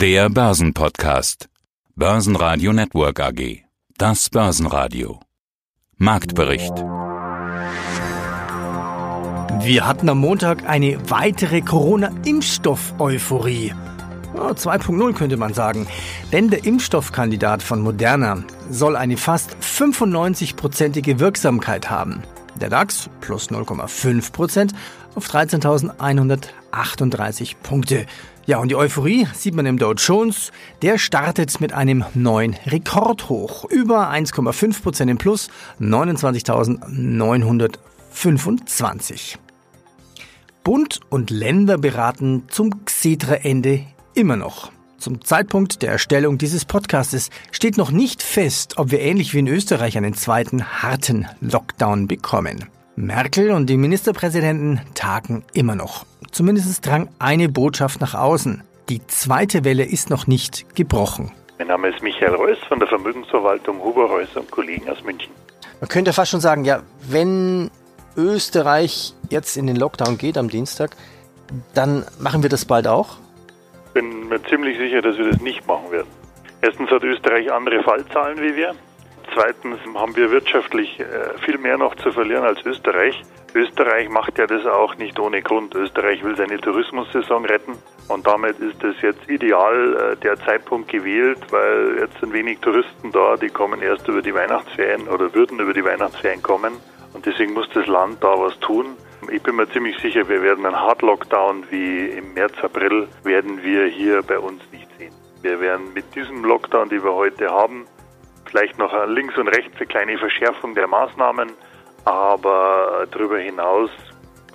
Der Börsenpodcast. Börsenradio Network AG. Das Börsenradio. Marktbericht. Wir hatten am Montag eine weitere Corona-Impfstoff-Euphorie. 2.0 könnte man sagen. Denn der Impfstoffkandidat von Moderna soll eine fast 95-prozentige Wirksamkeit haben. Der DAX plus 0,5 Prozent auf 13.138 Punkte. Ja, und die Euphorie sieht man im Dow Jones. Der startet mit einem neuen Rekordhoch. Über 1,5 Prozent im Plus, 29.925. Bund und Länder beraten zum Xetra-Ende immer noch. Zum Zeitpunkt der Erstellung dieses Podcastes steht noch nicht fest, ob wir ähnlich wie in Österreich einen zweiten harten Lockdown bekommen. Merkel und die Ministerpräsidenten tagen immer noch. Zumindest drang eine Botschaft nach außen. Die zweite Welle ist noch nicht gebrochen. Mein Name ist Michael Reuss von der Vermögensverwaltung Huber Reuss und Kollegen aus München. Man könnte fast schon sagen, ja, wenn Österreich jetzt in den Lockdown geht am Dienstag, dann machen wir das bald auch? Ich bin mir ziemlich sicher, dass wir das nicht machen werden. Erstens hat Österreich andere Fallzahlen wie wir. Zweitens haben wir wirtschaftlich äh, viel mehr noch zu verlieren als Österreich. Österreich macht ja das auch nicht ohne Grund. Österreich will seine Tourismussaison retten und damit ist es jetzt ideal äh, der Zeitpunkt gewählt, weil jetzt sind wenig Touristen da, die kommen erst über die Weihnachtsferien oder würden über die Weihnachtsferien kommen und deswegen muss das Land da was tun. Ich bin mir ziemlich sicher, wir werden einen Hard Lockdown wie im März, April werden wir hier bei uns nicht sehen. Wir werden mit diesem Lockdown, den wir heute haben, vielleicht noch links und rechts eine kleine Verschärfung der Maßnahmen, aber darüber hinaus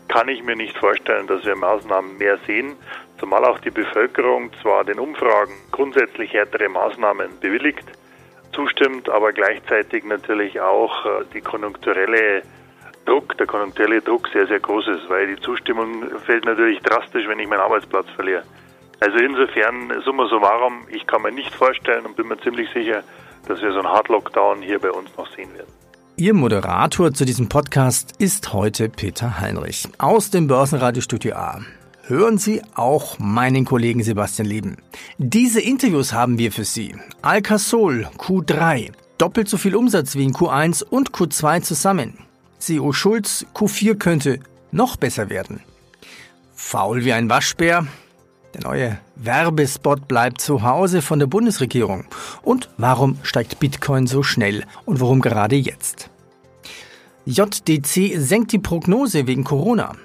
kann ich mir nicht vorstellen, dass wir Maßnahmen mehr sehen, zumal auch die Bevölkerung zwar den Umfragen grundsätzlich härtere Maßnahmen bewilligt, zustimmt, aber gleichzeitig natürlich auch äh, die konjunkturelle Druck, der konjunkturelle Druck sehr, sehr groß ist, weil die Zustimmung fällt natürlich drastisch, wenn ich meinen Arbeitsplatz verliere. Also insofern, summa summarum, ich kann mir nicht vorstellen und bin mir ziemlich sicher, dass wir so einen Hard Lockdown hier bei uns noch sehen werden. Ihr Moderator zu diesem Podcast ist heute Peter Heinrich aus dem Börsenradiostudio A. Hören Sie auch meinen Kollegen Sebastian Leben. Diese Interviews haben wir für Sie. Alcasol Q3, doppelt so viel Umsatz wie in Q1 und Q2 zusammen. CEO Schulz Q4 könnte noch besser werden. Faul wie ein Waschbär, der neue Werbespot bleibt zu Hause von der Bundesregierung. Und warum steigt Bitcoin so schnell und warum gerade jetzt? JDC senkt die Prognose wegen Corona.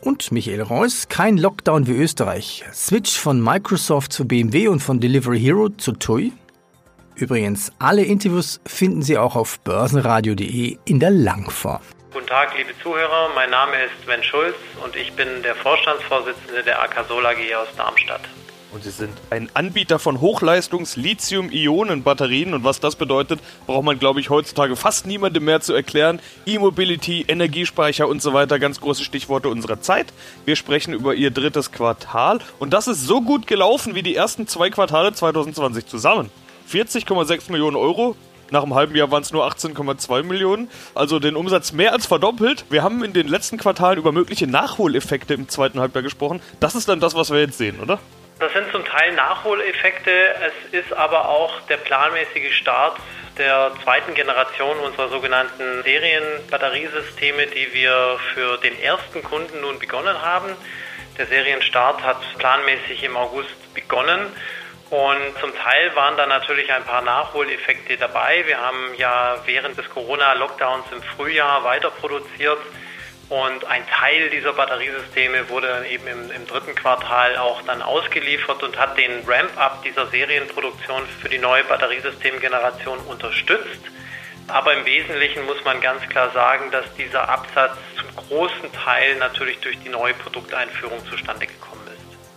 Und Michael Reuss, kein Lockdown wie Österreich. Switch von Microsoft zu BMW und von Delivery Hero zu TUI. Übrigens, alle Interviews finden Sie auch auf börsenradio.de in der Langform. Guten Tag, liebe Zuhörer. Mein Name ist Sven Schulz und ich bin der Vorstandsvorsitzende der AK Sol AG aus Darmstadt. Und Sie sind ein Anbieter von Hochleistungs-Lithium-Ionen-Batterien. Und was das bedeutet, braucht man, glaube ich, heutzutage fast niemandem mehr zu erklären. E-Mobility, Energiespeicher und so weiter, ganz große Stichworte unserer Zeit. Wir sprechen über Ihr drittes Quartal. Und das ist so gut gelaufen wie die ersten zwei Quartale 2020 zusammen. 40,6 Millionen Euro nach einem halben Jahr waren es nur 18,2 Millionen. Also den Umsatz mehr als verdoppelt. Wir haben in den letzten Quartalen über mögliche Nachholeffekte im zweiten Halbjahr gesprochen. Das ist dann das, was wir jetzt sehen, oder? Das sind zum Teil Nachholeffekte. Es ist aber auch der planmäßige Start der zweiten Generation unserer sogenannten Serienbatteriesysteme, die wir für den ersten Kunden nun begonnen haben. Der Serienstart hat planmäßig im August begonnen und zum Teil waren da natürlich ein paar Nachholeffekte dabei. Wir haben ja während des Corona-Lockdowns im Frühjahr weiter produziert und ein Teil dieser Batteriesysteme wurde eben im, im dritten Quartal auch dann ausgeliefert und hat den Ramp-up dieser Serienproduktion für die neue Batteriesystemgeneration unterstützt. Aber im Wesentlichen muss man ganz klar sagen, dass dieser Absatz zum großen Teil natürlich durch die neue Produkteinführung zustande gekommen ist.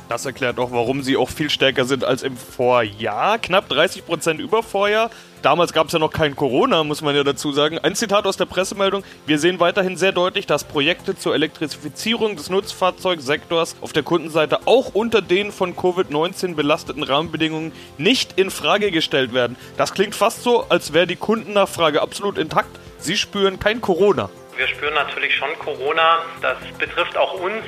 Das erklärt auch, warum sie auch viel stärker sind als im Vorjahr. Knapp 30 Prozent über Vorjahr. Damals gab es ja noch kein Corona, muss man ja dazu sagen. Ein Zitat aus der Pressemeldung. Wir sehen weiterhin sehr deutlich, dass Projekte zur Elektrifizierung des Nutzfahrzeugsektors auf der Kundenseite auch unter den von Covid-19 belasteten Rahmenbedingungen nicht in Frage gestellt werden. Das klingt fast so, als wäre die Kundennachfrage absolut intakt. Sie spüren kein Corona. Wir spüren natürlich schon Corona. Das betrifft auch uns.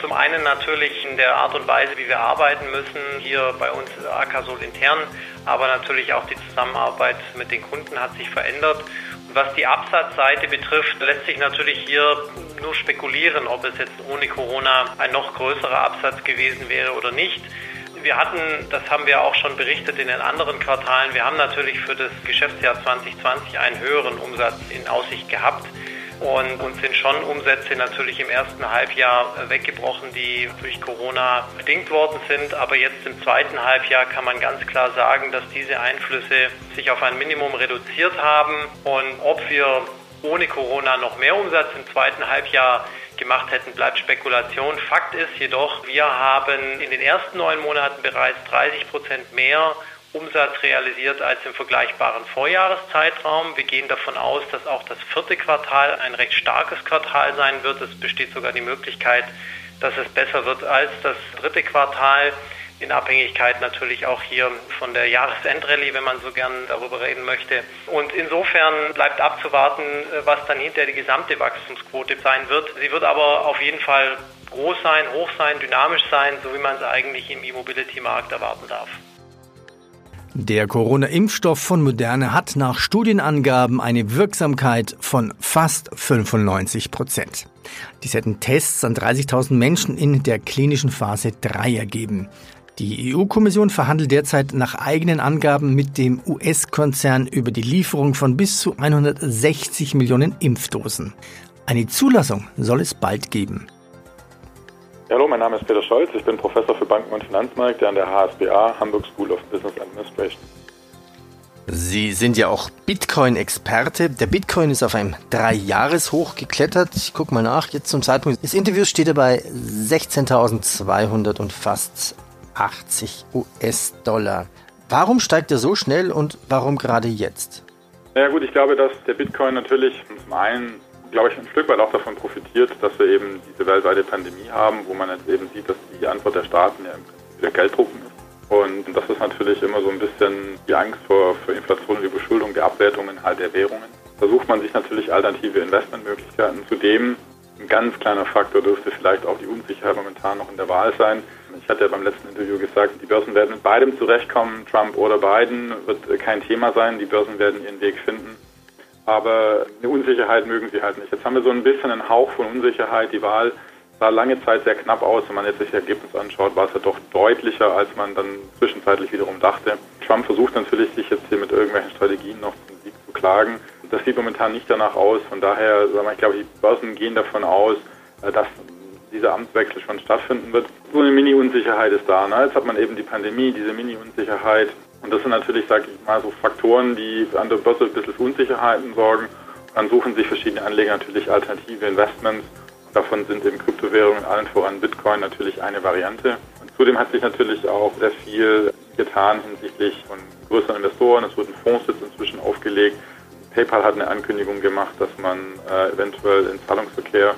Zum einen natürlich in der Art und Weise, wie wir arbeiten müssen, hier bei uns Akasol intern, aber natürlich auch die Zusammenarbeit mit den Kunden hat sich verändert. Und was die Absatzseite betrifft, lässt sich natürlich hier nur spekulieren, ob es jetzt ohne Corona ein noch größerer Absatz gewesen wäre oder nicht. Wir hatten, das haben wir auch schon berichtet in den anderen Quartalen, wir haben natürlich für das Geschäftsjahr 2020 einen höheren Umsatz in Aussicht gehabt. Und uns sind schon Umsätze natürlich im ersten Halbjahr weggebrochen, die durch Corona bedingt worden sind. Aber jetzt im zweiten Halbjahr kann man ganz klar sagen, dass diese Einflüsse sich auf ein Minimum reduziert haben. Und ob wir ohne Corona noch mehr Umsatz im zweiten Halbjahr gemacht hätten, bleibt Spekulation. Fakt ist jedoch, wir haben in den ersten neun Monaten bereits 30 Prozent mehr Umsatz realisiert als im vergleichbaren Vorjahreszeitraum. Wir gehen davon aus, dass auch das vierte Quartal ein recht starkes Quartal sein wird. Es besteht sogar die Möglichkeit, dass es besser wird als das dritte Quartal. In Abhängigkeit natürlich auch hier von der Jahresendrallye, wenn man so gern darüber reden möchte. Und insofern bleibt abzuwarten, was dann hinter die gesamte Wachstumsquote sein wird. Sie wird aber auf jeden Fall groß sein, hoch sein, dynamisch sein, so wie man es eigentlich im E-Mobility-Markt erwarten darf. Der Corona-Impfstoff von Moderne hat nach Studienangaben eine Wirksamkeit von fast 95 Prozent. Dies hätten Tests an 30.000 Menschen in der klinischen Phase 3 ergeben. Die EU-Kommission verhandelt derzeit nach eigenen Angaben mit dem US-Konzern über die Lieferung von bis zu 160 Millionen Impfdosen. Eine Zulassung soll es bald geben. Hallo, mein Name ist Peter Scholz. Ich bin Professor für Banken- und Finanzmärkte an der HSBA, Hamburg School of Business Administration. Sie sind ja auch Bitcoin-Experte. Der Bitcoin ist auf einem Drei-Jahres-Hoch geklettert. Ich gucke mal nach. Jetzt zum Zeitpunkt des Interviews steht er bei 16.200 und fast 80 US-Dollar. Warum steigt er so schnell und warum gerade jetzt? Na ja gut, ich glaube, dass der Bitcoin natürlich zum einen glaube ich, ein Stück weit auch davon profitiert, dass wir eben diese weltweite Pandemie haben, wo man jetzt eben sieht, dass die Antwort der Staaten ja im Prinzip wieder Gelddrucken ist. Und das ist natürlich immer so ein bisschen die Angst vor, vor Inflation und Überschuldung der Abwertungen halt der Währungen. Da sucht man sich natürlich alternative Investmentmöglichkeiten. Zudem ein ganz kleiner Faktor dürfte vielleicht auch die Unsicherheit momentan noch in der Wahl sein. Ich hatte ja beim letzten Interview gesagt, die Börsen werden mit beidem zurechtkommen. Trump oder Biden wird kein Thema sein. Die Börsen werden ihren Weg finden aber eine Unsicherheit mögen sie halt nicht. Jetzt haben wir so ein bisschen einen Hauch von Unsicherheit. Die Wahl sah lange Zeit sehr knapp aus. Wenn man jetzt sich das Ergebnis anschaut, war es ja doch deutlicher, als man dann zwischenzeitlich wiederum dachte. Trump versucht natürlich, sich jetzt hier mit irgendwelchen Strategien noch zum Sieg zu klagen. Das sieht momentan nicht danach aus. Von daher, ich glaube, die Börsen gehen davon aus, äh, dass dieser Amtswechsel schon stattfinden wird. So eine Mini-Unsicherheit ist da. Ne? Jetzt hat man eben die Pandemie, diese Mini-Unsicherheit. Und das sind natürlich, sage ich mal, so Faktoren, die an der Börse ein bisschen für Unsicherheiten sorgen. Dann suchen sich verschiedene Anleger natürlich alternative Investments. Davon sind eben Kryptowährungen, allen voran Bitcoin, natürlich eine Variante. Und zudem hat sich natürlich auch sehr viel getan hinsichtlich von größeren Investoren. Es wurden Fonds jetzt inzwischen aufgelegt. PayPal hat eine Ankündigung gemacht, dass man äh, eventuell den Zahlungsverkehr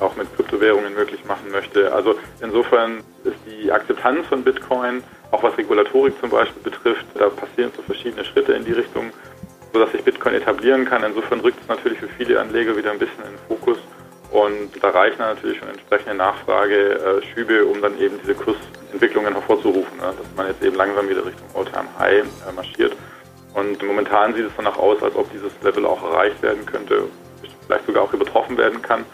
auch mit Kryptowährungen möglich machen möchte. Also insofern ist die Akzeptanz von Bitcoin, auch was Regulatorik zum Beispiel betrifft, da passieren so verschiedene Schritte in die Richtung, sodass sich Bitcoin etablieren kann. Insofern rückt es natürlich für viele Anleger wieder ein bisschen in den Fokus. Und da reichen dann natürlich schon entsprechende Nachfrageschübe, äh, um dann eben diese Kursentwicklungen hervorzurufen, ne? dass man jetzt eben langsam wieder Richtung All-Time High äh, marschiert. Und momentan sieht es danach aus, als ob dieses Level auch erreicht werden könnte, vielleicht sogar auch übertroffen werden kann.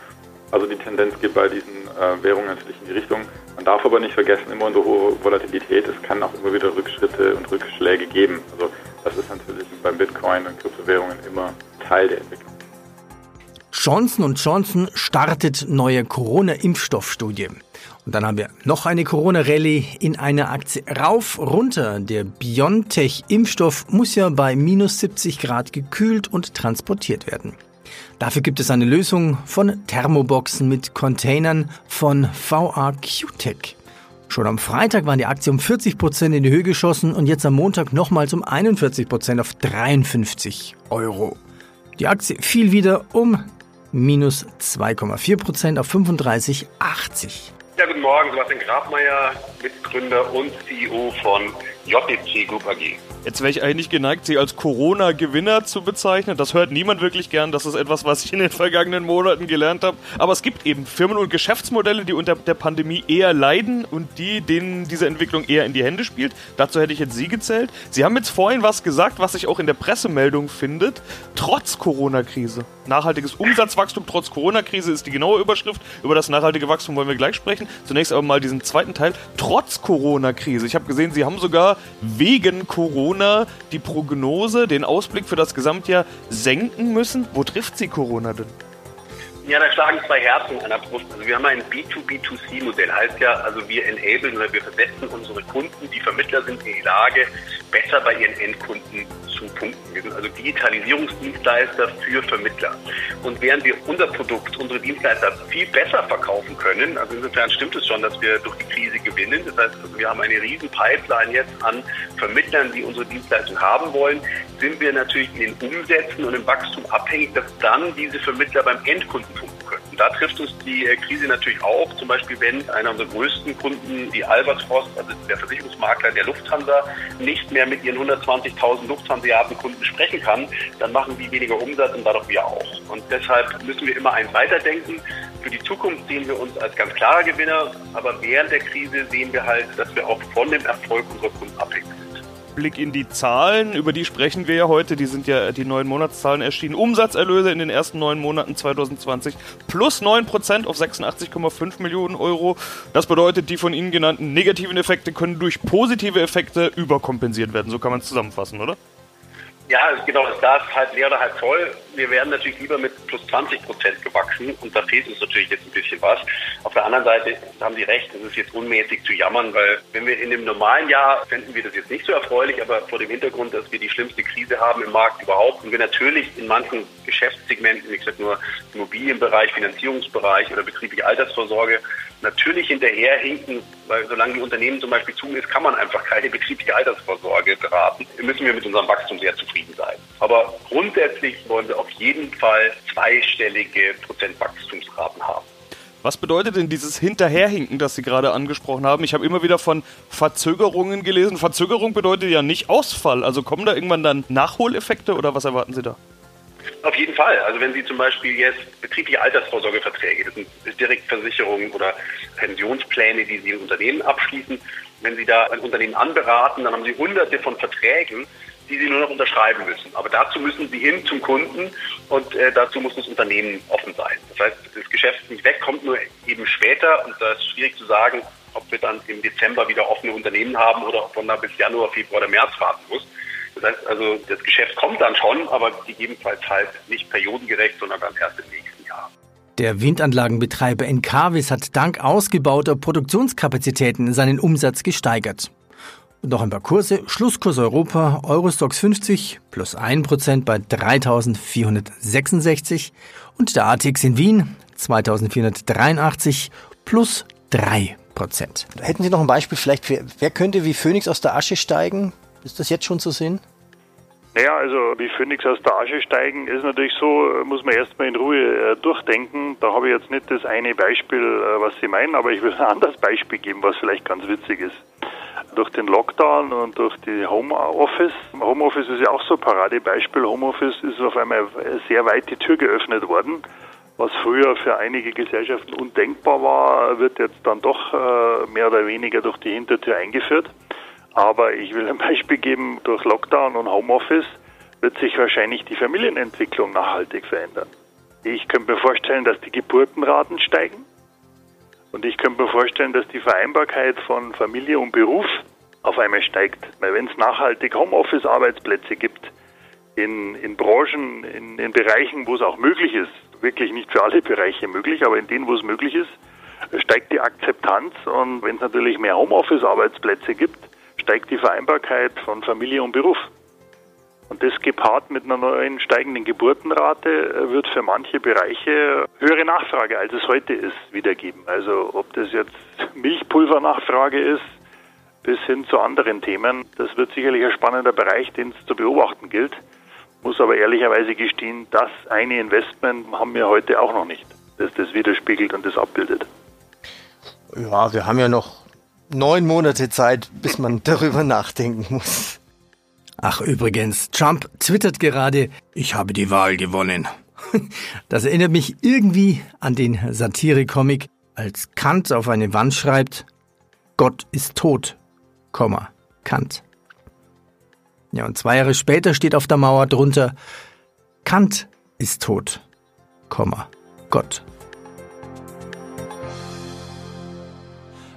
Also die Tendenz geht bei diesen Währungen natürlich in die Richtung. Man darf aber nicht vergessen, immer unter hoher Volatilität, es kann auch immer wieder Rückschritte und Rückschläge geben. Also das ist natürlich beim Bitcoin und Kryptowährungen immer Teil der Entwicklung. Johnson Johnson startet neue Corona-Impfstoffstudie. Und dann haben wir noch eine Corona-Rallye in einer Aktie rauf, runter. Der BioNTech-Impfstoff muss ja bei minus 70 Grad gekühlt und transportiert werden. Dafür gibt es eine Lösung von Thermoboxen mit Containern von VRQ-Tech. Schon am Freitag waren die Aktien um 40 Prozent in die Höhe geschossen und jetzt am Montag nochmals um 41 Prozent auf 53 Euro. Die Aktie fiel wieder um minus 2,4 Prozent auf 35,80. Ja, guten Morgen, Sebastian Grabmeier, Mitgründer und CEO von JDC Group AG. Jetzt wäre ich eigentlich geneigt, Sie als Corona-Gewinner zu bezeichnen. Das hört niemand wirklich gern. Das ist etwas, was ich in den vergangenen Monaten gelernt habe. Aber es gibt eben Firmen und Geschäftsmodelle, die unter der Pandemie eher leiden und die, denen diese Entwicklung eher in die Hände spielt. Dazu hätte ich jetzt Sie gezählt. Sie haben jetzt vorhin was gesagt, was sich auch in der Pressemeldung findet. Trotz Corona-Krise. Nachhaltiges Umsatzwachstum trotz Corona-Krise ist die genaue Überschrift. Über das nachhaltige Wachstum wollen wir gleich sprechen. Zunächst aber mal diesen zweiten Teil. Trotz Corona-Krise. Ich habe gesehen, Sie haben sogar wegen Corona die Prognose, den Ausblick für das Gesamtjahr senken müssen. Wo trifft Sie Corona denn? Ja, da schlagen zwei Herzen an der Brust. Also wir haben ein B2B2C-Modell, heißt ja, also wir enablen oder wir versetzen unsere Kunden, die Vermittler sind in die Lage, besser bei ihren Endkunden zu punkten. Wir sind also Digitalisierungsdienstleister für Vermittler. Und während wir unser Produkt, unsere Dienstleister viel besser verkaufen können, also insofern stimmt es schon, dass wir durch die Krise gewinnen. Das heißt, also wir haben eine riesen Pipeline jetzt an Vermittlern, die unsere Dienstleistung haben wollen, sind wir natürlich in den Umsätzen und im Wachstum abhängig, dass dann diese Vermittler beim Endkunden. Und da trifft uns die äh, Krise natürlich auch. Zum Beispiel, wenn einer unserer größten Kunden, die Albert Frost, also der Versicherungsmakler der Lufthansa, nicht mehr mit ihren 120.000 Lufthansa-Kunden sprechen kann, dann machen die weniger Umsatz und dadurch wir auch. Und deshalb müssen wir immer ein Weiterdenken. Für die Zukunft sehen wir uns als ganz klarer Gewinner, aber während der Krise sehen wir halt, dass wir auch von dem Erfolg unserer Kunden abhängen. Blick in die Zahlen, über die sprechen wir ja heute, die sind ja die neuen Monatszahlen erschienen. Umsatzerlöse in den ersten neun Monaten 2020 plus 9% auf 86,5 Millionen Euro. Das bedeutet, die von Ihnen genannten negativen Effekte können durch positive Effekte überkompensiert werden. So kann man es zusammenfassen, oder? Ja, genau, das Glas ist halb leer oder halb voll. Wir wären natürlich lieber mit plus 20 Prozent gewachsen und da fehlt uns natürlich jetzt ein bisschen was. Auf der anderen Seite haben Sie recht, es ist jetzt unmäßig zu jammern, weil wenn wir in dem normalen Jahr fänden wir das jetzt nicht so erfreulich, aber vor dem Hintergrund, dass wir die schlimmste Krise haben im Markt überhaupt und wir natürlich in manchen Geschäftssegmenten, wie gesagt nur Immobilienbereich, Finanzierungsbereich oder betriebliche Altersvorsorge, natürlich hinterherhinken, weil solange die Unternehmen zum Beispiel zu ist, kann man einfach keine betriebliche Altersvorsorge beraten. Müssen wir mit unserem Wachstum sehr zufrieden sein. Aber grundsätzlich wollen wir auf jeden Fall zweistellige Prozentwachstumsraten haben. Was bedeutet denn dieses Hinterherhinken, das Sie gerade angesprochen haben? Ich habe immer wieder von Verzögerungen gelesen. Verzögerung bedeutet ja nicht Ausfall. Also kommen da irgendwann dann Nachholeffekte oder was erwarten Sie da? Auf jeden Fall. Also wenn Sie zum Beispiel jetzt betriebliche Altersvorsorgeverträge, das sind Direktversicherungen oder Pensionspläne, die Sie in Unternehmen abschließen, wenn Sie da ein Unternehmen anberaten, dann haben Sie hunderte von Verträgen, die Sie nur noch unterschreiben müssen. Aber dazu müssen Sie hin zum Kunden und äh, dazu muss das Unternehmen offen sein. Das heißt, das Geschäft nicht weg, kommt nur eben später und da ist schwierig zu sagen, ob wir dann im Dezember wieder offene Unternehmen haben oder ob man da bis Januar, Februar oder März warten muss. Das heißt also, das Geschäft kommt dann schon, aber gegebenenfalls halt nicht periodengerecht, sondern dann erst im nächsten Jahr. Der Windanlagenbetreiber Encarvis hat dank ausgebauter Produktionskapazitäten seinen Umsatz gesteigert. Und noch ein paar Kurse. Schlusskurs Europa, Eurostox 50 plus 1% bei 3466 und der ATX in Wien 2483 plus 3%. Hätten Sie noch ein Beispiel vielleicht, wer, wer könnte wie Phoenix aus der Asche steigen? Ist das jetzt schon zu sehen? Naja, also wie Phoenix aus der Asche steigen, ist natürlich so, muss man erstmal in Ruhe äh, durchdenken. Da habe ich jetzt nicht das eine Beispiel, äh, was Sie meinen, aber ich will ein anderes Beispiel geben, was vielleicht ganz witzig ist. Durch den Lockdown und durch die Homeoffice, Homeoffice ist ja auch so ein Paradebeispiel, Homeoffice ist auf einmal sehr weit die Tür geöffnet worden. Was früher für einige Gesellschaften undenkbar war, wird jetzt dann doch äh, mehr oder weniger durch die Hintertür eingeführt. Aber ich will ein Beispiel geben, durch Lockdown und Homeoffice wird sich wahrscheinlich die Familienentwicklung nachhaltig verändern. Ich könnte mir vorstellen, dass die Geburtenraten steigen. Und ich könnte mir vorstellen, dass die Vereinbarkeit von Familie und Beruf auf einmal steigt. Weil wenn es nachhaltig Homeoffice-Arbeitsplätze gibt, in, in Branchen, in, in Bereichen, wo es auch möglich ist, wirklich nicht für alle Bereiche möglich, aber in denen, wo es möglich ist, steigt die Akzeptanz. Und wenn es natürlich mehr Homeoffice-Arbeitsplätze gibt, steigt die Vereinbarkeit von Familie und Beruf. Und das gepaart mit einer neuen steigenden Geburtenrate äh, wird für manche Bereiche höhere Nachfrage, als es heute ist, wiedergeben. Also ob das jetzt Milchpulvernachfrage ist, bis hin zu anderen Themen, das wird sicherlich ein spannender Bereich, den es zu beobachten gilt. Muss aber ehrlicherweise gestehen, das eine Investment haben wir heute auch noch nicht, das das widerspiegelt und das abbildet. Ja, wir haben ja noch neun Monate Zeit, bis man darüber nachdenken muss. Ach übrigens, Trump twittert gerade, ich habe die Wahl gewonnen. Das erinnert mich irgendwie an den Satire-Comic, als Kant auf eine Wand schreibt, Gott ist tot, Komma, Kant. Ja, und zwei Jahre später steht auf der Mauer drunter, Kant ist tot, Komma, Gott.